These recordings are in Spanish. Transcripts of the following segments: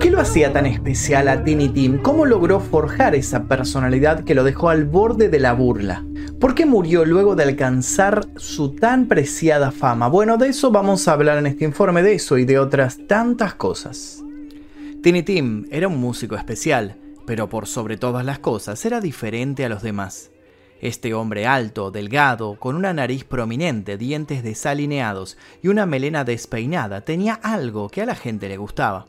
¿Qué lo hacía tan especial a Tiny Tim? ¿Cómo logró forjar esa personalidad que lo dejó al borde de la burla? ¿Por qué murió luego de alcanzar su tan preciada fama? Bueno, de eso vamos a hablar en este informe, de eso y de otras tantas cosas. Tiny Tim era un músico especial, pero por sobre todas las cosas era diferente a los demás. Este hombre alto, delgado, con una nariz prominente, dientes desalineados y una melena despeinada, tenía algo que a la gente le gustaba.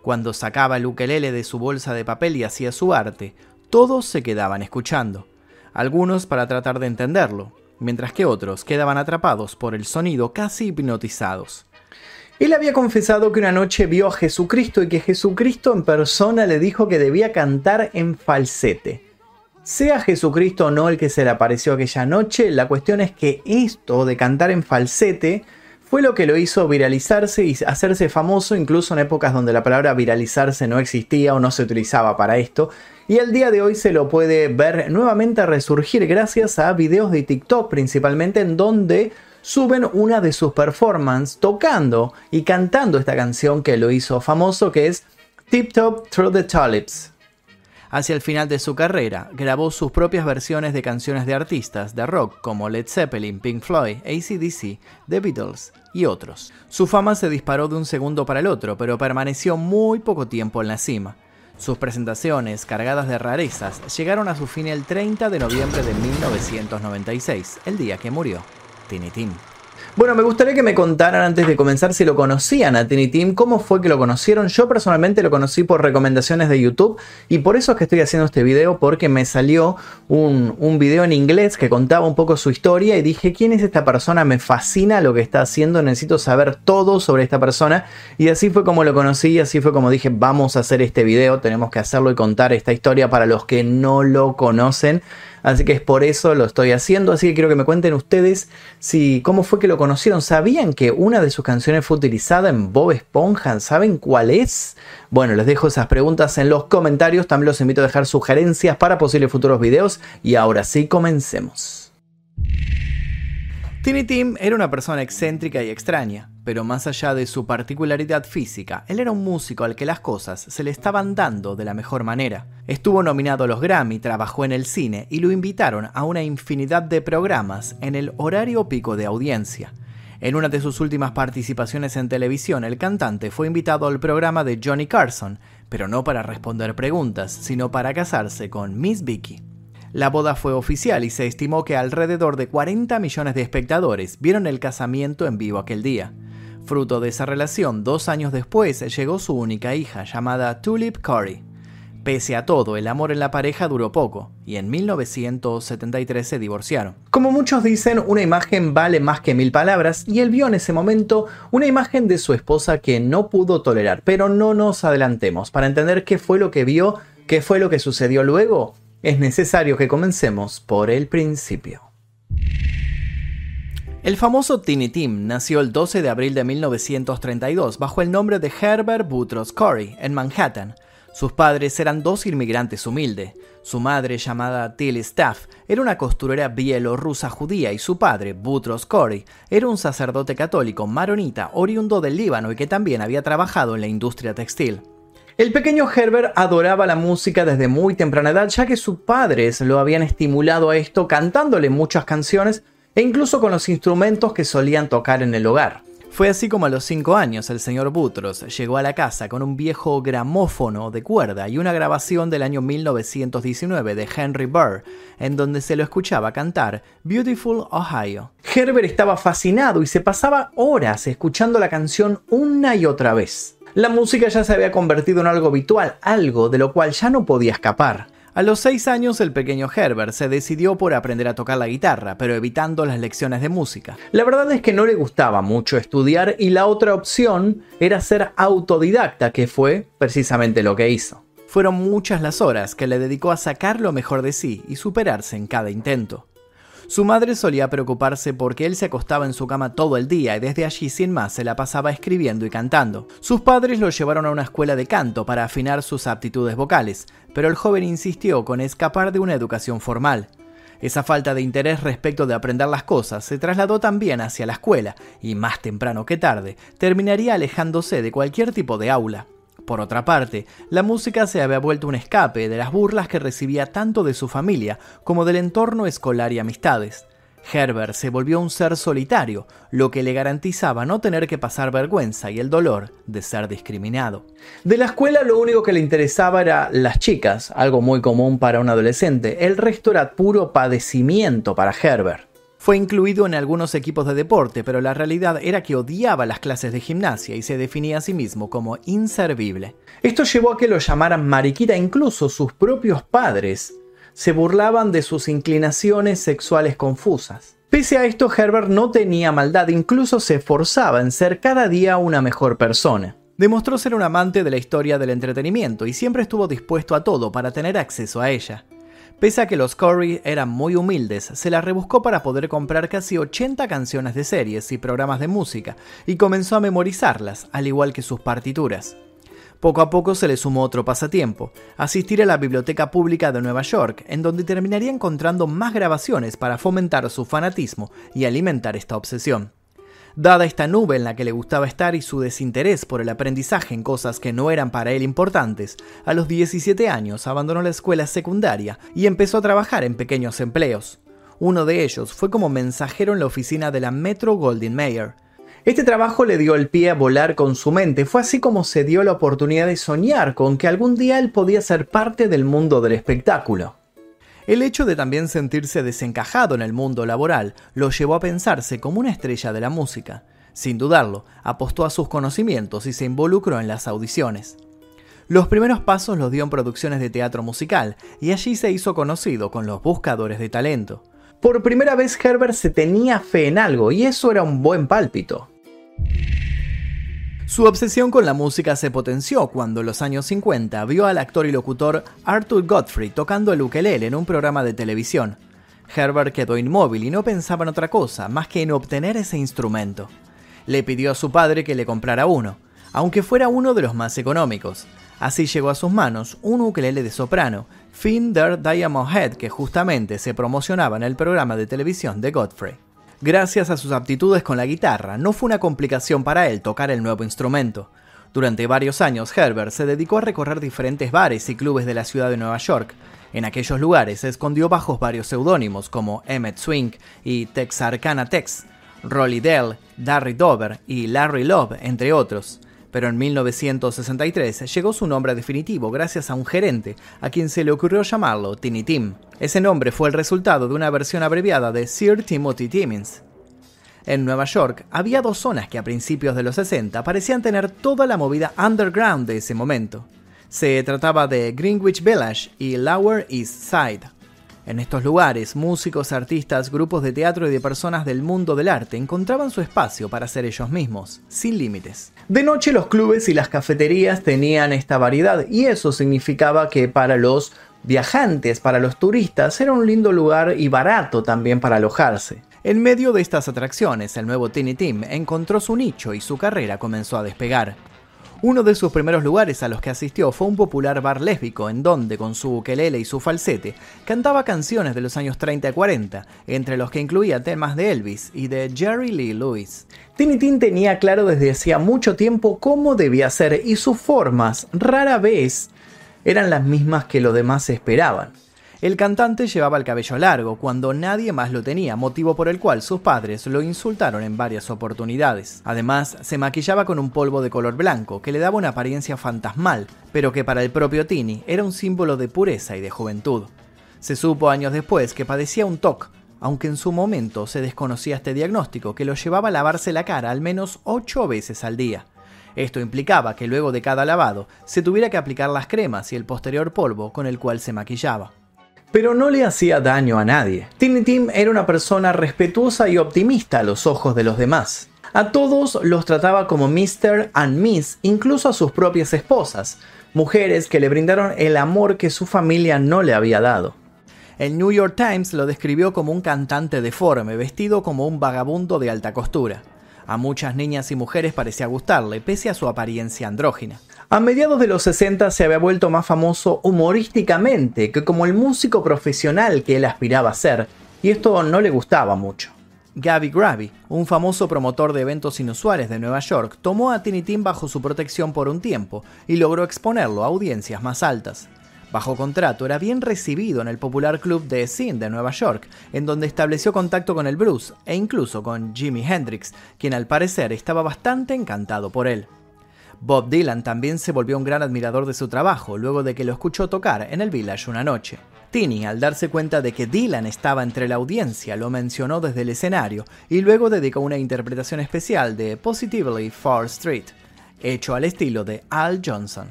Cuando sacaba el ukelele de su bolsa de papel y hacía su arte, todos se quedaban escuchando, algunos para tratar de entenderlo, mientras que otros quedaban atrapados por el sonido casi hipnotizados. Él había confesado que una noche vio a Jesucristo y que Jesucristo en persona le dijo que debía cantar en falsete. Sea Jesucristo o no el que se le apareció aquella noche, la cuestión es que esto de cantar en falsete fue lo que lo hizo viralizarse y hacerse famoso incluso en épocas donde la palabra viralizarse no existía o no se utilizaba para esto. Y el día de hoy se lo puede ver nuevamente resurgir gracias a videos de TikTok principalmente en donde suben una de sus performances tocando y cantando esta canción que lo hizo famoso que es Tip Top Through the Tulips. Hacia el final de su carrera, grabó sus propias versiones de canciones de artistas de rock como Led Zeppelin, Pink Floyd, ACDC, The Beatles y otros. Su fama se disparó de un segundo para el otro, pero permaneció muy poco tiempo en la cima. Sus presentaciones, cargadas de rarezas, llegaron a su fin el 30 de noviembre de 1996, el día que murió Tiny Tim. Bueno, me gustaría que me contaran antes de comenzar si lo conocían a Tiny Tim, cómo fue que lo conocieron. Yo personalmente lo conocí por recomendaciones de YouTube y por eso es que estoy haciendo este video, porque me salió un, un video en inglés que contaba un poco su historia y dije, ¿quién es esta persona? Me fascina lo que está haciendo, necesito saber todo sobre esta persona. Y así fue como lo conocí y así fue como dije, vamos a hacer este video, tenemos que hacerlo y contar esta historia para los que no lo conocen. Así que es por eso lo estoy haciendo. Así que quiero que me cuenten ustedes si cómo fue que lo conocieron. ¿Sabían que una de sus canciones fue utilizada en Bob Esponja? ¿Saben cuál es? Bueno, les dejo esas preguntas en los comentarios. También los invito a dejar sugerencias para posibles futuros videos. Y ahora sí, comencemos. Tiny Tim era una persona excéntrica y extraña, pero más allá de su particularidad física, él era un músico al que las cosas se le estaban dando de la mejor manera. Estuvo nominado a los Grammy, trabajó en el cine y lo invitaron a una infinidad de programas en el horario pico de audiencia. En una de sus últimas participaciones en televisión, el cantante fue invitado al programa de Johnny Carson, pero no para responder preguntas, sino para casarse con Miss Vicky. La boda fue oficial y se estimó que alrededor de 40 millones de espectadores vieron el casamiento en vivo aquel día. Fruto de esa relación, dos años después llegó su única hija, llamada Tulip Corey. Pese a todo, el amor en la pareja duró poco, y en 1973 se divorciaron. Como muchos dicen, una imagen vale más que mil palabras, y él vio en ese momento una imagen de su esposa que no pudo tolerar. Pero no nos adelantemos, para entender qué fue lo que vio, qué fue lo que sucedió luego, es necesario que comencemos por el principio. El famoso Tiny Tim nació el 12 de abril de 1932 bajo el nombre de Herbert Boutros Corey en Manhattan. Sus padres eran dos inmigrantes humildes. Su madre, llamada Tilly Staff, era una costurera bielorrusa judía y su padre, Boutros Corey, era un sacerdote católico maronita oriundo del Líbano y que también había trabajado en la industria textil. El pequeño Herbert adoraba la música desde muy temprana edad, ya que sus padres lo habían estimulado a esto cantándole muchas canciones e incluso con los instrumentos que solían tocar en el hogar. Fue así como a los 5 años el señor Butros llegó a la casa con un viejo gramófono de cuerda y una grabación del año 1919 de Henry Burr, en donde se lo escuchaba cantar Beautiful Ohio. Herbert estaba fascinado y se pasaba horas escuchando la canción una y otra vez. La música ya se había convertido en algo habitual, algo de lo cual ya no podía escapar. A los 6 años el pequeño Herbert se decidió por aprender a tocar la guitarra, pero evitando las lecciones de música. La verdad es que no le gustaba mucho estudiar y la otra opción era ser autodidacta, que fue precisamente lo que hizo. Fueron muchas las horas que le dedicó a sacar lo mejor de sí y superarse en cada intento. Su madre solía preocuparse porque él se acostaba en su cama todo el día y desde allí sin más se la pasaba escribiendo y cantando. Sus padres lo llevaron a una escuela de canto para afinar sus aptitudes vocales, pero el joven insistió con escapar de una educación formal. Esa falta de interés respecto de aprender las cosas se trasladó también hacia la escuela y más temprano que tarde terminaría alejándose de cualquier tipo de aula. Por otra parte, la música se había vuelto un escape de las burlas que recibía tanto de su familia como del entorno escolar y amistades. Herbert se volvió un ser solitario, lo que le garantizaba no tener que pasar vergüenza y el dolor de ser discriminado. De la escuela lo único que le interesaba era las chicas, algo muy común para un adolescente. El resto era puro padecimiento para Herbert. Fue incluido en algunos equipos de deporte, pero la realidad era que odiaba las clases de gimnasia y se definía a sí mismo como inservible. Esto llevó a que lo llamaran mariquita, incluso sus propios padres se burlaban de sus inclinaciones sexuales confusas. Pese a esto, Herbert no tenía maldad, incluso se esforzaba en ser cada día una mejor persona. Demostró ser un amante de la historia del entretenimiento y siempre estuvo dispuesto a todo para tener acceso a ella. Pese a que los Corey eran muy humildes, se la rebuscó para poder comprar casi 80 canciones de series y programas de música, y comenzó a memorizarlas, al igual que sus partituras. Poco a poco se le sumó otro pasatiempo, asistir a la Biblioteca Pública de Nueva York, en donde terminaría encontrando más grabaciones para fomentar su fanatismo y alimentar esta obsesión. Dada esta nube en la que le gustaba estar y su desinterés por el aprendizaje en cosas que no eran para él importantes, a los 17 años abandonó la escuela secundaria y empezó a trabajar en pequeños empleos. Uno de ellos fue como mensajero en la oficina de la Metro Goldwyn Mayer. Este trabajo le dio el pie a volar con su mente, fue así como se dio la oportunidad de soñar con que algún día él podía ser parte del mundo del espectáculo. El hecho de también sentirse desencajado en el mundo laboral lo llevó a pensarse como una estrella de la música. Sin dudarlo, apostó a sus conocimientos y se involucró en las audiciones. Los primeros pasos los dio en producciones de teatro musical y allí se hizo conocido con los buscadores de talento. Por primera vez Herbert se tenía fe en algo y eso era un buen pálpito. Su obsesión con la música se potenció cuando en los años 50 vio al actor y locutor Arthur Godfrey tocando el ukelele en un programa de televisión. Herbert quedó inmóvil y no pensaba en otra cosa más que en obtener ese instrumento. Le pidió a su padre que le comprara uno, aunque fuera uno de los más económicos. Así llegó a sus manos un ukelele de soprano, Finder Diamond Head, que justamente se promocionaba en el programa de televisión de Godfrey. Gracias a sus aptitudes con la guitarra, no fue una complicación para él tocar el nuevo instrumento. Durante varios años, Herbert se dedicó a recorrer diferentes bares y clubes de la ciudad de Nueva York. En aquellos lugares se escondió bajo varios seudónimos como Emmett Swing y Texarkana Tex, Rolly Dell, Darry Dover y Larry Love, entre otros pero en 1963 llegó su nombre definitivo gracias a un gerente, a quien se le ocurrió llamarlo Tiny Tim. Ese nombre fue el resultado de una versión abreviada de Sir Timothy Timmins. En Nueva York había dos zonas que a principios de los 60 parecían tener toda la movida underground de ese momento. Se trataba de Greenwich Village y Lower East Side. En estos lugares, músicos, artistas, grupos de teatro y de personas del mundo del arte encontraban su espacio para ser ellos mismos, sin límites. De noche los clubes y las cafeterías tenían esta variedad y eso significaba que para los viajantes, para los turistas, era un lindo lugar y barato también para alojarse. En medio de estas atracciones, el nuevo Tiny Team encontró su nicho y su carrera comenzó a despegar. Uno de sus primeros lugares a los que asistió fue un popular bar lésbico en donde, con su ukelele y su falsete, cantaba canciones de los años 30 y 40, entre los que incluía temas de Elvis y de Jerry Lee Lewis. Tinitín tenía claro desde hacía mucho tiempo cómo debía ser y sus formas rara vez eran las mismas que los demás esperaban. El cantante llevaba el cabello largo cuando nadie más lo tenía, motivo por el cual sus padres lo insultaron en varias oportunidades. Además, se maquillaba con un polvo de color blanco que le daba una apariencia fantasmal, pero que para el propio Tini era un símbolo de pureza y de juventud. Se supo años después que padecía un TOC, aunque en su momento se desconocía este diagnóstico que lo llevaba a lavarse la cara al menos 8 veces al día. Esto implicaba que luego de cada lavado se tuviera que aplicar las cremas y el posterior polvo con el cual se maquillaba pero no le hacía daño a nadie. Tiny Tim era una persona respetuosa y optimista a los ojos de los demás. A todos los trataba como Mr. and Miss, incluso a sus propias esposas, mujeres que le brindaron el amor que su familia no le había dado. El New York Times lo describió como un cantante deforme, vestido como un vagabundo de alta costura. A muchas niñas y mujeres parecía gustarle, pese a su apariencia andrógina. A mediados de los 60 se había vuelto más famoso humorísticamente que como el músico profesional que él aspiraba a ser, y esto no le gustaba mucho. Gabby Gravy, un famoso promotor de eventos inusuales de Nueva York, tomó a Tiny Tim bajo su protección por un tiempo y logró exponerlo a audiencias más altas. Bajo contrato, era bien recibido en el popular club de Scene de Nueva York, en donde estableció contacto con el blues e incluso con Jimi Hendrix, quien al parecer estaba bastante encantado por él. Bob Dylan también se volvió un gran admirador de su trabajo luego de que lo escuchó tocar en el Village una noche. Tini, al darse cuenta de que Dylan estaba entre la audiencia, lo mencionó desde el escenario y luego dedicó una interpretación especial de Positively Far Street, hecho al estilo de Al Johnson.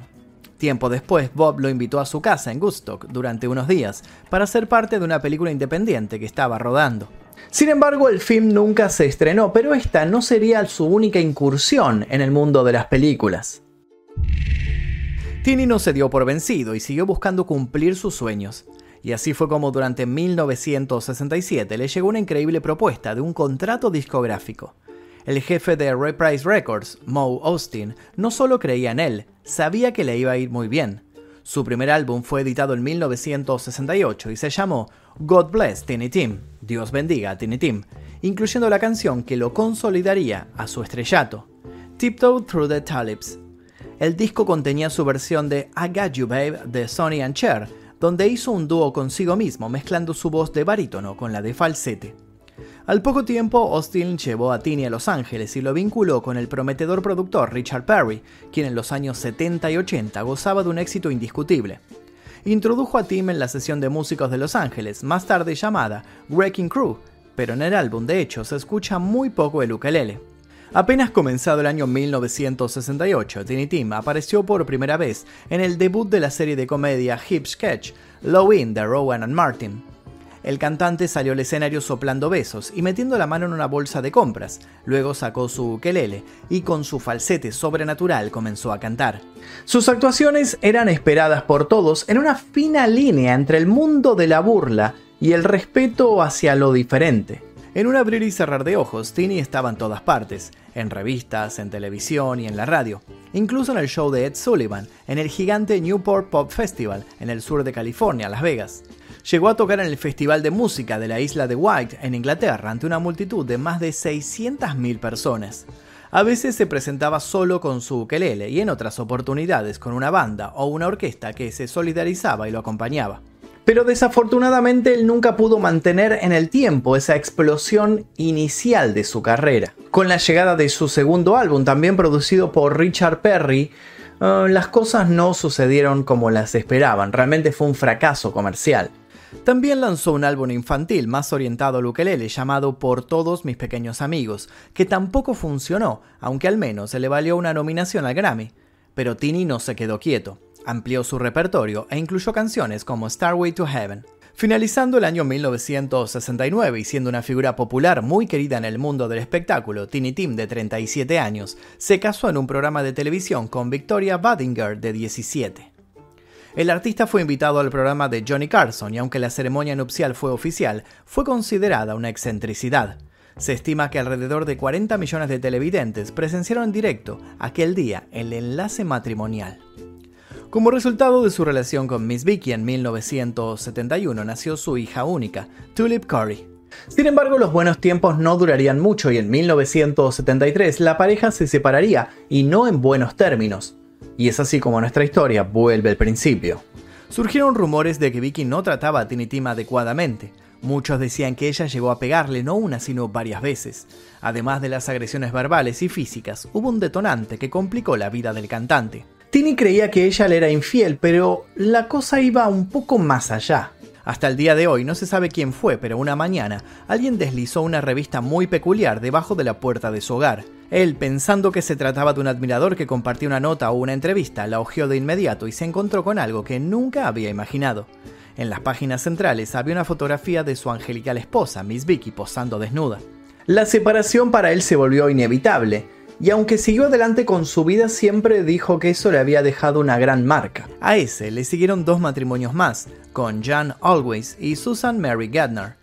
Tiempo después, Bob lo invitó a su casa en Gustock durante unos días para ser parte de una película independiente que estaba rodando. Sin embargo, el film nunca se estrenó, pero esta no sería su única incursión en el mundo de las películas. Tini no se dio por vencido y siguió buscando cumplir sus sueños. Y así fue como durante 1967 le llegó una increíble propuesta de un contrato discográfico. El jefe de Reprise Records, Moe Austin, no solo creía en él, sabía que le iba a ir muy bien. Su primer álbum fue editado en 1968 y se llamó God Bless Tiny Tim, Dios bendiga a Tiny Tim, incluyendo la canción que lo consolidaría a su estrellato, Tiptoe Through the Tulips. El disco contenía su versión de I Got You Babe de Sonny and Cher, donde hizo un dúo consigo mismo mezclando su voz de barítono con la de falsete. Al poco tiempo, Austin llevó a Tini a Los Ángeles y lo vinculó con el prometedor productor Richard Perry, quien en los años 70 y 80 gozaba de un éxito indiscutible. Introdujo a Tim en la sesión de músicos de Los Ángeles, más tarde llamada Wrecking Crew, pero en el álbum de hecho se escucha muy poco el ukelele. Apenas comenzado el año 1968, Tiny Tim apareció por primera vez en el debut de la serie de comedia Hip Sketch, Low In de Rowan and Martin. El cantante salió al escenario soplando besos y metiendo la mano en una bolsa de compras. Luego sacó su ukelele y con su falsete sobrenatural comenzó a cantar. Sus actuaciones eran esperadas por todos en una fina línea entre el mundo de la burla y el respeto hacia lo diferente. En un abrir y cerrar de ojos, Tini estaba en todas partes, en revistas, en televisión y en la radio, incluso en el show de Ed Sullivan, en el gigante Newport Pop Festival, en el sur de California, Las Vegas. Llegó a tocar en el Festival de Música de la isla de White, en Inglaterra, ante una multitud de más de 600.000 personas. A veces se presentaba solo con su ukelele y en otras oportunidades con una banda o una orquesta que se solidarizaba y lo acompañaba. Pero desafortunadamente él nunca pudo mantener en el tiempo esa explosión inicial de su carrera. Con la llegada de su segundo álbum, también producido por Richard Perry, eh, las cosas no sucedieron como las esperaban, realmente fue un fracaso comercial. También lanzó un álbum infantil más orientado al ukelele llamado Por todos mis pequeños amigos, que tampoco funcionó, aunque al menos se le valió una nominación al Grammy. Pero Tini no se quedó quieto, amplió su repertorio e incluyó canciones como Starway to Heaven. Finalizando el año 1969 y siendo una figura popular muy querida en el mundo del espectáculo, Tini Tim, de 37 años, se casó en un programa de televisión con Victoria Badinger, de 17. El artista fue invitado al programa de Johnny Carson y aunque la ceremonia nupcial fue oficial, fue considerada una excentricidad. Se estima que alrededor de 40 millones de televidentes presenciaron en directo aquel día el enlace matrimonial. Como resultado de su relación con Miss Vicky en 1971 nació su hija única, Tulip Curry. Sin embargo, los buenos tiempos no durarían mucho y en 1973 la pareja se separaría y no en buenos términos. Y es así como nuestra historia vuelve al principio. Surgieron rumores de que Vicky no trataba a Tiny Tim adecuadamente. Muchos decían que ella llegó a pegarle no una sino varias veces. Además de las agresiones verbales y físicas, hubo un detonante que complicó la vida del cantante. Tini creía que ella le era infiel, pero la cosa iba un poco más allá. Hasta el día de hoy no se sabe quién fue, pero una mañana alguien deslizó una revista muy peculiar debajo de la puerta de su hogar. Él, pensando que se trataba de un admirador que compartía una nota o una entrevista, la hojeó de inmediato y se encontró con algo que nunca había imaginado. En las páginas centrales había una fotografía de su angelical esposa, Miss Vicky, posando desnuda. La separación para él se volvió inevitable, y aunque siguió adelante con su vida siempre dijo que eso le había dejado una gran marca. A ese le siguieron dos matrimonios más, con Jan Always y Susan Mary Gardner.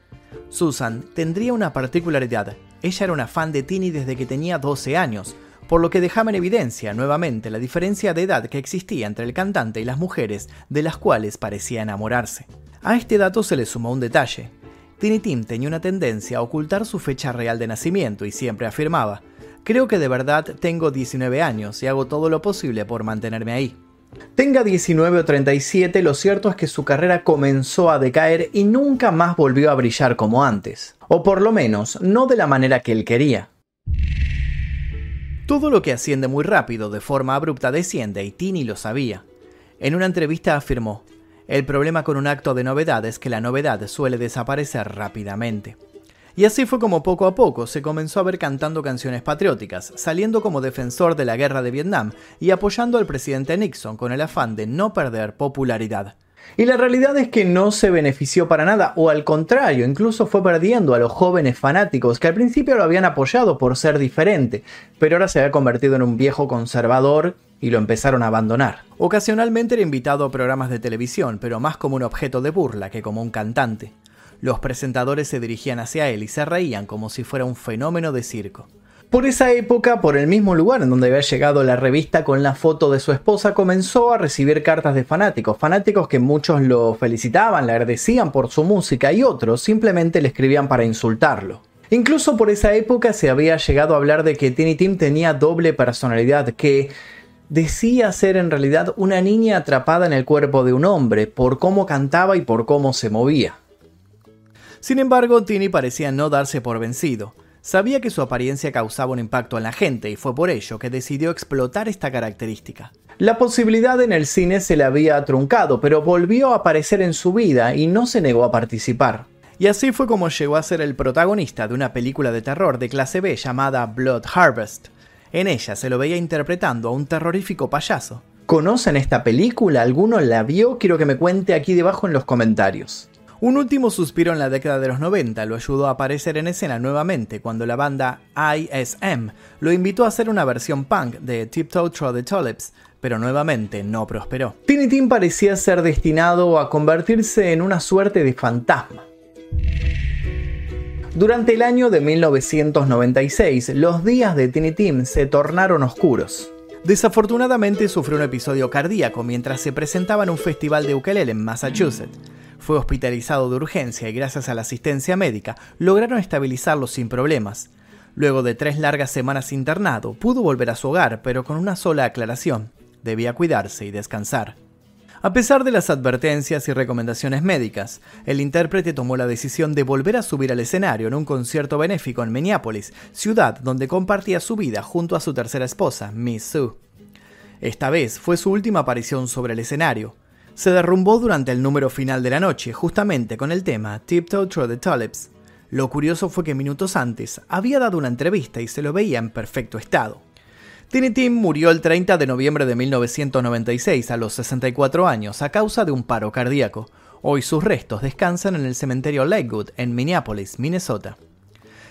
Susan tendría una particularidad, ella era una fan de Tini desde que tenía 12 años, por lo que dejaba en evidencia nuevamente la diferencia de edad que existía entre el cantante y las mujeres de las cuales parecía enamorarse. A este dato se le sumó un detalle. Tini Tim tenía una tendencia a ocultar su fecha real de nacimiento y siempre afirmaba, creo que de verdad tengo 19 años y hago todo lo posible por mantenerme ahí. Tenga 19 o 37, lo cierto es que su carrera comenzó a decaer y nunca más volvió a brillar como antes. O por lo menos, no de la manera que él quería. Todo lo que asciende muy rápido de forma abrupta desciende y Tini lo sabía. En una entrevista afirmó, el problema con un acto de novedad es que la novedad suele desaparecer rápidamente. Y así fue como poco a poco se comenzó a ver cantando canciones patrióticas, saliendo como defensor de la guerra de Vietnam y apoyando al presidente Nixon con el afán de no perder popularidad. Y la realidad es que no se benefició para nada, o al contrario, incluso fue perdiendo a los jóvenes fanáticos que al principio lo habían apoyado por ser diferente, pero ahora se había convertido en un viejo conservador y lo empezaron a abandonar. Ocasionalmente era invitado a programas de televisión, pero más como un objeto de burla que como un cantante. Los presentadores se dirigían hacia él y se reían como si fuera un fenómeno de circo. Por esa época, por el mismo lugar en donde había llegado la revista con la foto de su esposa, comenzó a recibir cartas de fanáticos, fanáticos que muchos lo felicitaban, le agradecían por su música y otros simplemente le escribían para insultarlo. Incluso por esa época se había llegado a hablar de que Tiny Tim tenía doble personalidad, que decía ser en realidad una niña atrapada en el cuerpo de un hombre, por cómo cantaba y por cómo se movía. Sin embargo, Tini parecía no darse por vencido. Sabía que su apariencia causaba un impacto en la gente y fue por ello que decidió explotar esta característica. La posibilidad en el cine se le había truncado, pero volvió a aparecer en su vida y no se negó a participar. Y así fue como llegó a ser el protagonista de una película de terror de clase B llamada Blood Harvest. En ella se lo veía interpretando a un terrorífico payaso. ¿Conocen esta película? ¿Alguno la vio? Quiero que me cuente aquí debajo en los comentarios. Un último suspiro en la década de los 90 lo ayudó a aparecer en escena nuevamente cuando la banda ISM lo invitó a hacer una versión punk de Tiptoe Through the Tulips, pero nuevamente no prosperó. Tiny Tim parecía ser destinado a convertirse en una suerte de fantasma. Durante el año de 1996, los días de Tiny Tim se tornaron oscuros. Desafortunadamente sufrió un episodio cardíaco mientras se presentaba en un festival de ukelele en Massachusetts. Fue hospitalizado de urgencia y gracias a la asistencia médica lograron estabilizarlo sin problemas. Luego de tres largas semanas internado, pudo volver a su hogar, pero con una sola aclaración. Debía cuidarse y descansar. A pesar de las advertencias y recomendaciones médicas, el intérprete tomó la decisión de volver a subir al escenario en un concierto benéfico en Minneapolis, ciudad donde compartía su vida junto a su tercera esposa, Miss Sue. Esta vez fue su última aparición sobre el escenario. Se derrumbó durante el número final de la noche, justamente con el tema Tiptoe Through the Tulips. Lo curioso fue que minutos antes había dado una entrevista y se lo veía en perfecto estado. Tiny Tim murió el 30 de noviembre de 1996 a los 64 años a causa de un paro cardíaco. Hoy sus restos descansan en el cementerio Lakewood en Minneapolis, Minnesota.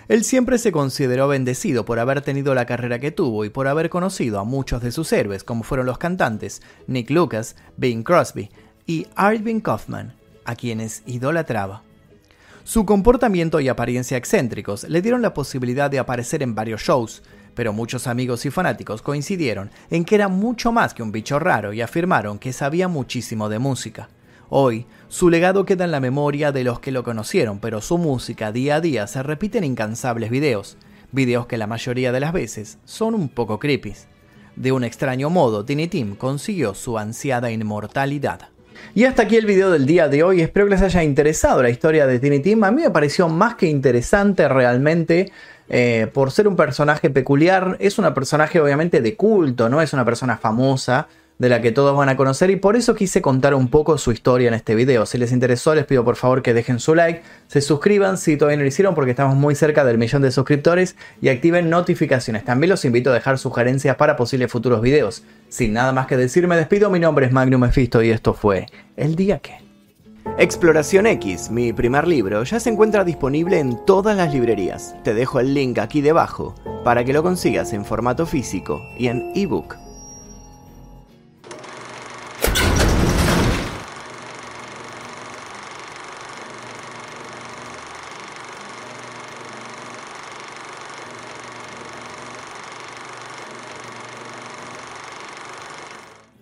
Él siempre se consideró bendecido por haber tenido la carrera que tuvo y por haber conocido a muchos de sus héroes, como fueron los cantantes Nick Lucas, Bing Crosby y Arvin Kaufman, a quienes idolatraba. Su comportamiento y apariencia excéntricos le dieron la posibilidad de aparecer en varios shows, pero muchos amigos y fanáticos coincidieron en que era mucho más que un bicho raro y afirmaron que sabía muchísimo de música. Hoy, su legado queda en la memoria de los que lo conocieron, pero su música día a día se repite en incansables videos, videos que la mayoría de las veces son un poco creepy. De un extraño modo, Tiny Tim consiguió su ansiada inmortalidad. Y hasta aquí el video del día de hoy, espero que les haya interesado la historia de Tiny Tim, a mí me pareció más que interesante realmente. Eh, por ser un personaje peculiar, es una personaje obviamente de culto, no es una persona famosa de la que todos van a conocer y por eso quise contar un poco su historia en este video. Si les interesó les pido por favor que dejen su like, se suscriban si todavía no lo hicieron porque estamos muy cerca del millón de suscriptores y activen notificaciones. También los invito a dejar sugerencias para posibles futuros videos. Sin nada más que decir me despido, mi nombre es Magnum Mephisto y esto fue El Día Que... Exploración X, mi primer libro, ya se encuentra disponible en todas las librerías. Te dejo el link aquí debajo para que lo consigas en formato físico y en ebook.